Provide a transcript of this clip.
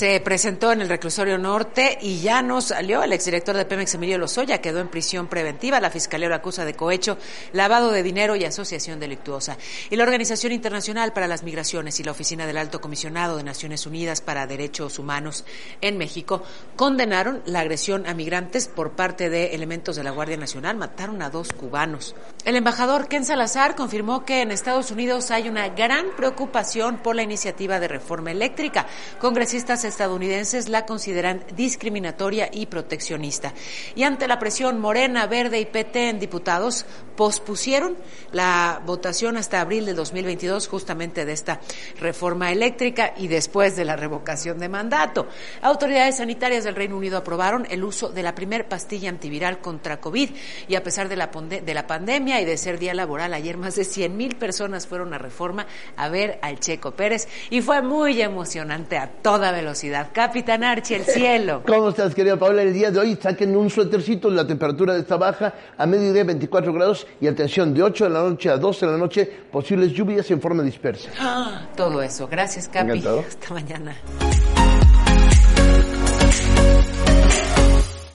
Se presentó en el reclusorio norte y ya no salió. El exdirector de Pemex, Emilio Lozoya, quedó en prisión preventiva. La fiscalía lo acusa de cohecho, lavado de dinero y asociación delictuosa. Y la Organización Internacional para las Migraciones y la Oficina del Alto Comisionado de Naciones Unidas para Derechos Humanos en México condenaron la agresión a migrantes por parte de elementos de la Guardia Nacional. Mataron a dos cubanos. El embajador Ken Salazar confirmó que en Estados Unidos hay una gran preocupación por la iniciativa de reforma eléctrica. Congresistas estadounidenses la consideran discriminatoria y proteccionista. Y ante la presión Morena, Verde y PT en diputados, pospusieron la votación hasta abril de 2022 justamente de esta reforma eléctrica y después de la revocación de mandato. Autoridades sanitarias del Reino Unido aprobaron el uso de la primer pastilla antiviral contra COVID y a pesar de la, de la pandemia y de ser día laboral, ayer más de 100 mil personas fueron a reforma a ver al Checo Pérez y fue muy emocionante a toda velocidad. Capitán Archie, el cielo. ¿Cómo estás, querida Paula? El día de hoy saquen un suétercito, la temperatura está baja, a mediodía 24 grados y atención, de 8 de la noche a 12 de la noche, posibles lluvias en forma dispersa. Ah, todo eso. Gracias, Capi. Hasta mañana.